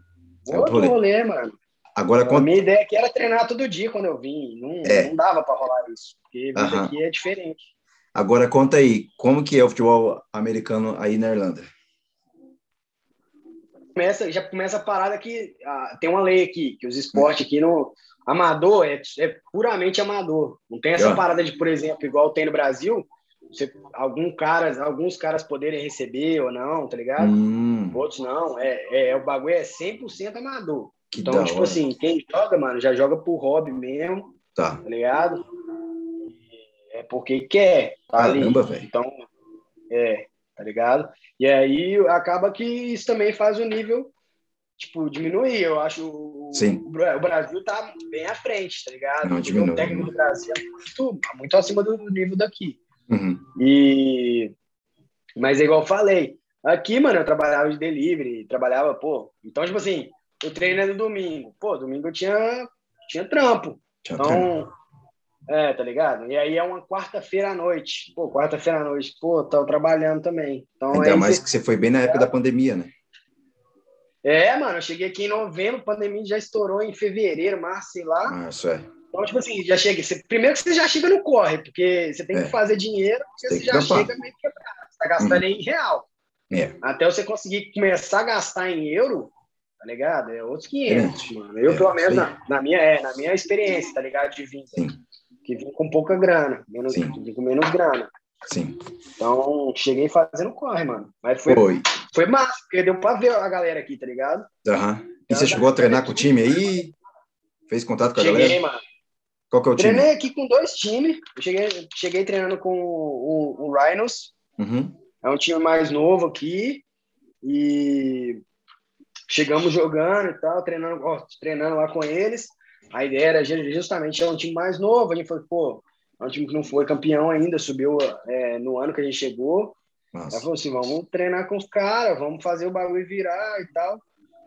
Speaker 2: É outro, outro rolê. rolê, mano.
Speaker 1: Agora, quando...
Speaker 2: A minha ideia aqui era treinar todo dia quando eu vim. Não, é. não dava para rolar isso, porque a vida aqui é diferente.
Speaker 1: Agora, conta aí, como que é o futebol americano aí na Irlanda?
Speaker 2: Começa, já começa a parada que ah, tem uma lei aqui, que os esportes aqui no amador é, é puramente amador. Não tem essa parada de, por exemplo, igual tem no Brasil, você, algum caras, alguns caras poderem receber ou não, tá ligado?
Speaker 1: Hum.
Speaker 2: Outros não. É, é, o bagulho é 100% amador.
Speaker 1: Que
Speaker 2: então, tipo hora. assim, quem joga, mano, já joga por hobby mesmo.
Speaker 1: Tá.
Speaker 2: Tá ligado? É porque quer. Tá
Speaker 1: Caramba, velho.
Speaker 2: Então, é, tá ligado? E aí acaba que isso também faz o nível tipo, diminuir. Eu acho
Speaker 1: Sim.
Speaker 2: o, o Brasil tá bem à frente, tá ligado?
Speaker 1: Não, diminui.
Speaker 2: O técnico do Brasil é muito, muito acima do nível daqui.
Speaker 1: Uhum.
Speaker 2: E... Mas é igual eu falei, aqui, mano, eu trabalhava de delivery, trabalhava, pô... Então, tipo assim, o treino é no domingo. Pô, domingo eu tinha, tinha trampo.
Speaker 1: Tinha
Speaker 2: então,
Speaker 1: treino.
Speaker 2: é, tá ligado? E aí é uma quarta-feira à noite. Pô, quarta-feira à noite, pô, tô trabalhando também. Então,
Speaker 1: Ainda mais
Speaker 2: cê-
Speaker 1: que você foi bem na época da pandemia, né?
Speaker 2: É, mano, eu cheguei aqui em novembro, a pandemia já estourou em fevereiro, março, sei lá.
Speaker 1: Ah, isso é.
Speaker 2: Então, tipo assim, já chega. Você, primeiro que você já chega no corre, porque você tem
Speaker 1: É.
Speaker 2: que fazer dinheiro, porque você
Speaker 1: que
Speaker 2: já chega meio quebrado. Você tá gastando em real.
Speaker 1: É.
Speaker 2: Até você conseguir começar a gastar em euro, tá ligado? É outros 500,
Speaker 1: Diferente.
Speaker 2: mano. Eu,
Speaker 1: É,
Speaker 2: pelo menos, na, na minha, é, na minha experiência, tá ligado? De vir. Que vim com pouca grana, menos, com menos grana.
Speaker 1: Sim.
Speaker 2: Então, cheguei fazendo corre, mano. Mas foi,
Speaker 1: Foi.
Speaker 2: foi massa, porque deu pra ver a galera aqui, tá ligado?
Speaker 1: Aham. E você chegou a treinar com o time aí? Fez contato com a
Speaker 2: Cheguei,
Speaker 1: galera?
Speaker 2: mano.
Speaker 1: Qual que é o time?
Speaker 2: Treinei aqui com dois times. Eu cheguei, cheguei treinando com o, o, o Rhinos,
Speaker 1: Uhum.
Speaker 2: é um time mais novo aqui. E chegamos jogando e tal, treinando, ó, treinando lá com eles. A ideia era ju- justamente é um time mais novo. A gente falou, pô, é um time que não foi campeão ainda, subiu é, no ano que a gente chegou. Ela falou assim: vamos treinar com os caras, vamos fazer o bagulho virar e tal.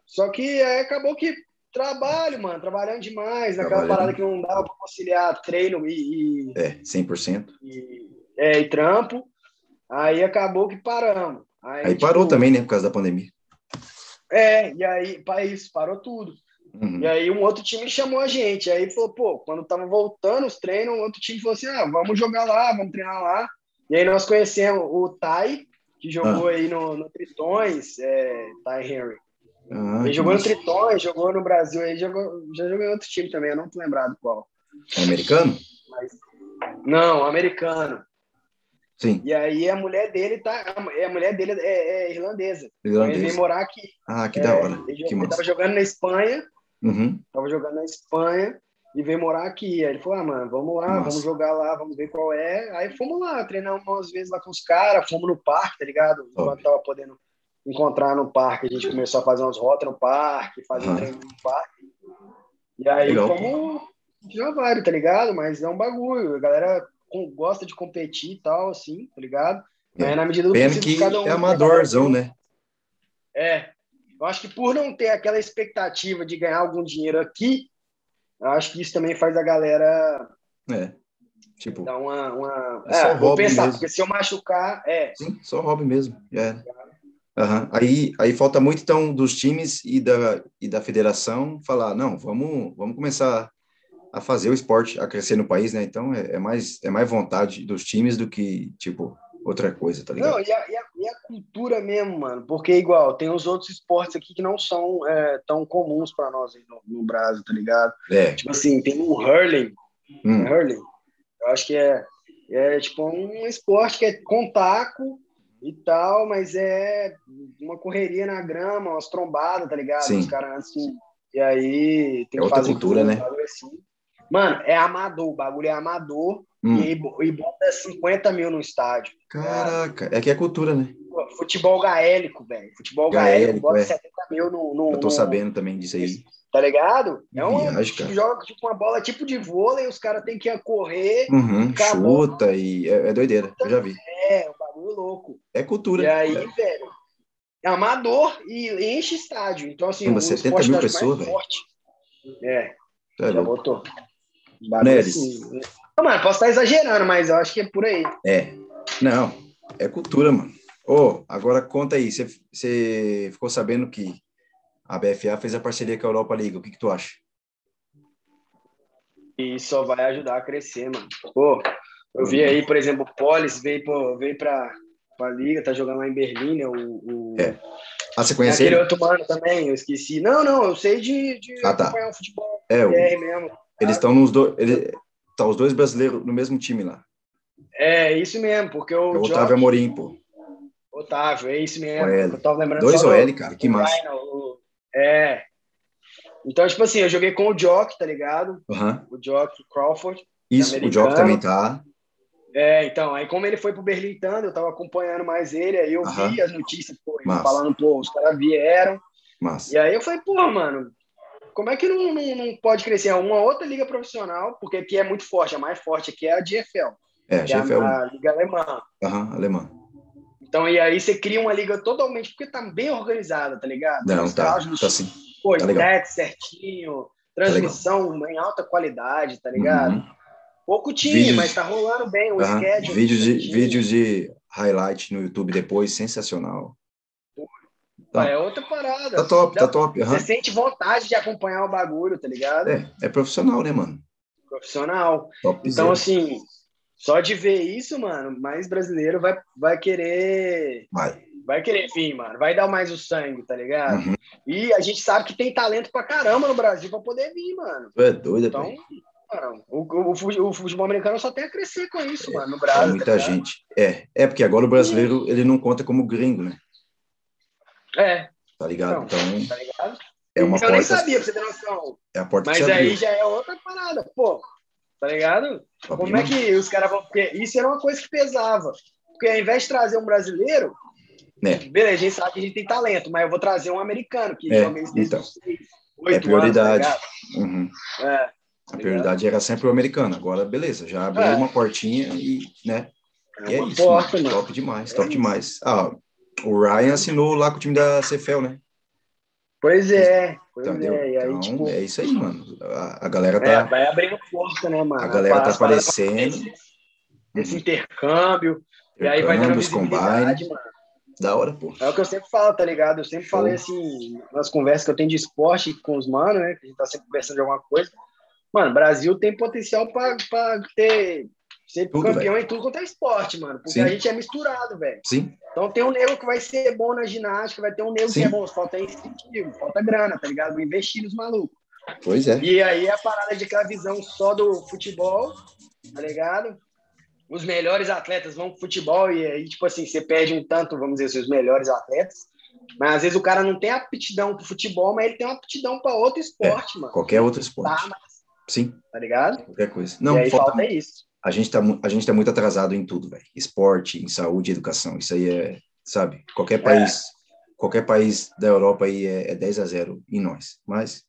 Speaker 2: Só que aí acabou que trabalho, mano, trabalhando demais, naquela parada que não dava pra conciliar treino e, e,
Speaker 1: É, 100%.
Speaker 2: e, é, e trampo. Aí acabou que paramos.
Speaker 1: Aí
Speaker 2: tipo,
Speaker 1: parou também, né? Por causa da pandemia.
Speaker 2: É, e aí, para isso, parou tudo.
Speaker 1: Uhum.
Speaker 2: E aí um outro time chamou a gente. Aí falou, pô, quando tava voltando os treinos, um outro time falou assim: ah, vamos jogar lá, vamos treinar lá. E aí nós conhecemos o Tai, que jogou aí no, no Tritões, é, Tai Henry.
Speaker 1: Ah,
Speaker 2: Ele jogou no. Tritões, jogou no Brasil, aí jogou, já jogou em outro time também, eu não tô lembrado qual.
Speaker 1: É americano?
Speaker 2: Não, americano.
Speaker 1: Sim.
Speaker 2: E aí a mulher dele tá. A mulher dele é, é irlandesa. Ele
Speaker 1: Irlandês.
Speaker 2: veio morar aqui.
Speaker 1: Ah, que
Speaker 2: É,
Speaker 1: da hora.
Speaker 2: Ele,
Speaker 1: Que
Speaker 2: ele
Speaker 1: massa.
Speaker 2: tava jogando na Espanha,
Speaker 1: Uhum.
Speaker 2: tava jogando na Espanha e veio morar aqui. Aí ele falou: ah, mano, vamos lá,
Speaker 1: Massa.
Speaker 2: vamos jogar lá, vamos ver qual é. Aí fomos lá, treinamos umas vezes lá com os caras, fomos no parque, tá ligado? Enquanto tava podendo encontrar no parque, a gente começou a fazer umas rotas no parque, fazer
Speaker 1: Aham.
Speaker 2: treino no parque. E aí
Speaker 1: Legal,
Speaker 2: fomos já vários, tá ligado? Mas é um bagulho, a galera gosta de competir e tal, assim, tá ligado?
Speaker 1: É.
Speaker 2: Mas na medida do
Speaker 1: Pena
Speaker 2: possível,
Speaker 1: que
Speaker 2: cada um
Speaker 1: é amadorzão, né?
Speaker 2: é. Eu acho que por não ter aquela expectativa de ganhar algum dinheiro aqui, eu acho que isso também faz a galera
Speaker 1: É. Tipo,
Speaker 2: dar uma. uma...
Speaker 1: É só
Speaker 2: É, vou pensar,
Speaker 1: mesmo.
Speaker 2: porque se eu machucar, é.
Speaker 1: sim, só hobby mesmo. Era. Aham. Aí, aí falta muito, então, dos times e da, e da federação falar, não, vamos, vamos começar a fazer o esporte, a crescer no país, né? Então, é, é mais, é mais vontade dos times do que, tipo, outra coisa, tá ligado?
Speaker 2: Não, e a, e, a, e a cultura mesmo, mano. Porque, igual, tem os outros esportes aqui que não são é, tão comuns para nós aí no, no Brasil, tá ligado?
Speaker 1: É.
Speaker 2: Tipo assim, tem o hurling.
Speaker 1: Hum,
Speaker 2: Hurling. Eu acho que é, é tipo um esporte que é com taco e tal, mas é uma correria na grama, umas trombadas, tá ligado?
Speaker 1: Sim.
Speaker 2: Os caras assim. E aí tem
Speaker 1: É
Speaker 2: que
Speaker 1: outra
Speaker 2: fazer
Speaker 1: cultura, né?
Speaker 2: assim. Mano, é amador, o bagulho é amador
Speaker 1: hum.
Speaker 2: e, aí e bota 50 mil no estádio.
Speaker 1: Caraca, é que é cultura, né?
Speaker 2: Pô, Futebol gaélico, velho. Futebol
Speaker 1: Gaélico,
Speaker 2: gaélico, bota
Speaker 1: é.
Speaker 2: 70 mil no. no
Speaker 1: Eu tô
Speaker 2: no-
Speaker 1: sabendo também disso aí.
Speaker 2: Tá ligado? É um
Speaker 1: Viagem, cara.
Speaker 2: joga tipo uma bola tipo de vôlei, os caras têm que correr.
Speaker 1: Uhum, chuta e é, é doideira, eu já vi.
Speaker 2: É, um bagulho louco.
Speaker 1: É cultura.
Speaker 2: E aí, velho, é amador e enche estádio. Então, assim, o
Speaker 1: 70
Speaker 2: esporte
Speaker 1: mil pessoas, velho.
Speaker 2: É,
Speaker 1: Tá
Speaker 2: já botou.
Speaker 1: Neres.
Speaker 2: assim. Não, mano, posso estar exagerando, mas eu acho que é por aí.
Speaker 1: É. Não, é cultura, mano. Ô, agora conta aí, você- ficou sabendo que a BFA fez a parceria com a Europa League, o que que tu acha?
Speaker 2: E só vai ajudar a crescer, mano. Pô, eu vi aí, por exemplo, o Polis veio, pô, veio pra, pra Liga, tá jogando lá em Berlim, né? O, o...
Speaker 1: É. Ah, você conhece
Speaker 2: aquele
Speaker 1: ele?
Speaker 2: outro mano também, eu esqueci. Não, não, eu sei de, de
Speaker 1: Ah, tá.
Speaker 2: acompanhar o futebol
Speaker 1: É, o-
Speaker 2: mesmo.
Speaker 1: eles estão nos dois, ele, tá os dois brasileiros no mesmo time lá.
Speaker 2: É, isso mesmo, porque o,
Speaker 1: É o Otávio Amorim, pô.
Speaker 2: Otávio, é isso mesmo. Eu tava lembrando
Speaker 1: Dois OL, cara, que massa.
Speaker 2: O- É. Então, tipo assim, eu joguei com o Jock, tá ligado?
Speaker 1: Aham.
Speaker 2: O Jock Crawford.
Speaker 1: Isso, o. Jock também tá.
Speaker 2: É, então, aí como ele foi pro Berlim Thunder, eu tava acompanhando mais ele, aí eu
Speaker 1: Aham.
Speaker 2: vi as notícias, pô, falando, pô, os caras vieram,
Speaker 1: Massa.
Speaker 2: E aí eu falei, pô, mano, como é que não, não, não, pode crescer uma outra liga profissional? Porque aqui é muito forte, a mais forte aqui é a GFL.
Speaker 1: É, a GFL.
Speaker 2: É a, a liga alemã.
Speaker 1: Aham, alemã.
Speaker 2: Então, e aí você cria uma liga totalmente, porque tá bem organizada, tá ligado?
Speaker 1: Não, Os tá, tá assim.
Speaker 2: Pô, tá net certinho, transmissão tá em alta qualidade, tá ligado? Uhum. Pouco time, vídeos, mas tá rolando bem o uhum. schedule.
Speaker 1: Vídeos de, vídeos de highlight no YouTube depois, sensacional.
Speaker 2: Tá. É outra parada.
Speaker 1: Tá top, tá top. Uhum.
Speaker 2: Você sente vontade de acompanhar o bagulho, tá ligado?
Speaker 1: É, é profissional, né, mano?
Speaker 2: Profissional. Top então, zero. assim, só de ver isso, mano, mais brasileiro vai, vai querer.
Speaker 1: Vai.
Speaker 2: Vai querer vir, mano. Vai dar mais o sangue, tá ligado? Uhum. E a gente sabe que tem talento pra caramba no Brasil pra poder vir, mano.
Speaker 1: Tu é doido,
Speaker 2: Então, mano, o, o, o, futebol americano só tem a crescer com isso, é, mano, no Brasil. É
Speaker 1: muita tá gente. É, é porque agora o brasileiro, ele não conta como gringo, né?
Speaker 2: É.
Speaker 1: Tá ligado? Então, então
Speaker 2: tá ligado?
Speaker 1: é uma
Speaker 2: eu
Speaker 1: porta...
Speaker 2: nem sabia, pra você ter noção.
Speaker 1: É a porta
Speaker 2: Mas
Speaker 1: que
Speaker 2: aí já é outra parada. Pô, tá ligado? Top Como é que os caras vão... Porque isso era uma coisa que pesava. Porque ao invés de trazer um brasileiro,
Speaker 1: é.
Speaker 2: beleza, a gente sabe que a gente tem talento, mas eu vou trazer um americano, que
Speaker 1: é, então, é prioridade. Anos, tá uhum.
Speaker 2: é,
Speaker 1: a prioridade era sempre o americano. Agora, beleza, já abriu é. uma portinha e, né?
Speaker 2: É
Speaker 1: e é isso,
Speaker 2: porta,
Speaker 1: mano. top demais, top demais. Ah, o Ryan assinou lá com o time da CFL, né?
Speaker 2: Pois é, pois
Speaker 1: Entendeu?
Speaker 2: é.
Speaker 1: Aí, então,
Speaker 2: tipo,
Speaker 1: é isso aí, mano. A, a galera tá.
Speaker 2: É, vai abrindo porta, né, mano?
Speaker 1: A galera tá aparecendo.
Speaker 2: Esse, esse intercâmbio. E aí vai dando visibilidade,
Speaker 1: combine. mano. Da hora, pô.
Speaker 2: É o que eu sempre falo, tá ligado? Eu sempre Show. falei assim, nas conversas que eu tenho de esporte com os manos, né? Que a gente tá sempre conversando de alguma coisa. Mano, Brasil tem potencial pra ter ser tudo, campeão véio. em tudo quanto é esporte, mano. Porque Sim. a gente é misturado, velho.
Speaker 1: Sim.
Speaker 2: Então tem um nego que vai ser bom na ginástica, vai ter um nego Sim. que é bom, falta incentivo, falta grana, tá ligado? Vou investir nos malucos.
Speaker 1: Pois é.
Speaker 2: E aí a parada de aquela visão só do futebol, tá ligado? Os melhores atletas vão pro futebol e aí, tipo assim, você perde um tanto, vamos dizer, os melhores atletas. Mas às vezes o cara não tem aptidão pro futebol, mas ele tem uma aptidão para outro esporte,
Speaker 1: é,
Speaker 2: mano.
Speaker 1: Qualquer outro esporte.
Speaker 2: Tá, mas...
Speaker 1: Sim.
Speaker 2: Tá ligado?
Speaker 1: Qualquer coisa. Não,
Speaker 2: e aí falta, falta isso
Speaker 1: a gente tá, a gente tá muito atrasado em tudo, velho. Esporte, em saúde, educação. Isso aí é, sabe, qualquer país, é. qualquer país da Europa aí é, é 10 a 0 em nós. Mas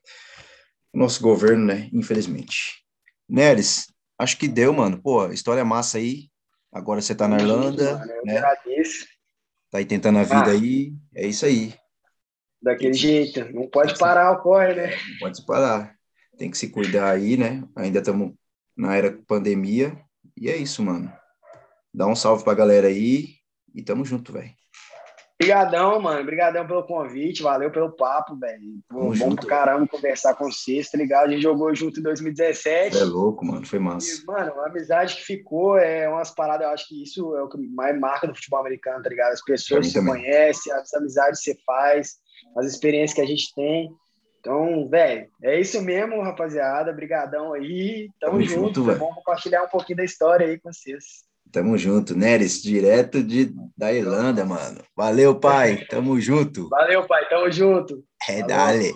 Speaker 1: nosso governo, né, infelizmente. Neres, acho que deu, mano. Pô, história massa aí. Agora você tá na Irlanda,
Speaker 2: mano, eu
Speaker 1: né?
Speaker 2: Agradeço.
Speaker 1: Tá aí tentando a vida ah, aí. É isso aí.
Speaker 2: Daquele jeito. Não pode parar o corre, né?
Speaker 1: Não pode parar. Tem que se cuidar aí, né? Ainda estamos na era pandemia. E é isso, mano. Dá um salve pra galera aí e tamo junto, velho.
Speaker 2: Obrigadão, mano. Obrigadão pelo convite. Valeu pelo papo, velho. Bom junto. pra caramba conversar com vocês, tá ligado? A gente jogou junto em 2017.
Speaker 1: É louco, mano. Foi massa.
Speaker 2: E, mano, a amizade que ficou é umas paradas. Eu acho que isso é o que mais marca do futebol americano, tá ligado? As pessoas que você conhece, as amizades que você faz, as experiências que a gente tem. Então, velho, é isso mesmo, rapaziada. Obrigadão aí. Tamo, Tamo junto. junto Vamos compartilhar um pouquinho da história aí com vocês.
Speaker 1: Tamo junto, Neres, direto de, da Irlanda, mano. Valeu, pai. Tamo junto.
Speaker 2: Valeu, pai. Tamo junto.
Speaker 1: É, dale.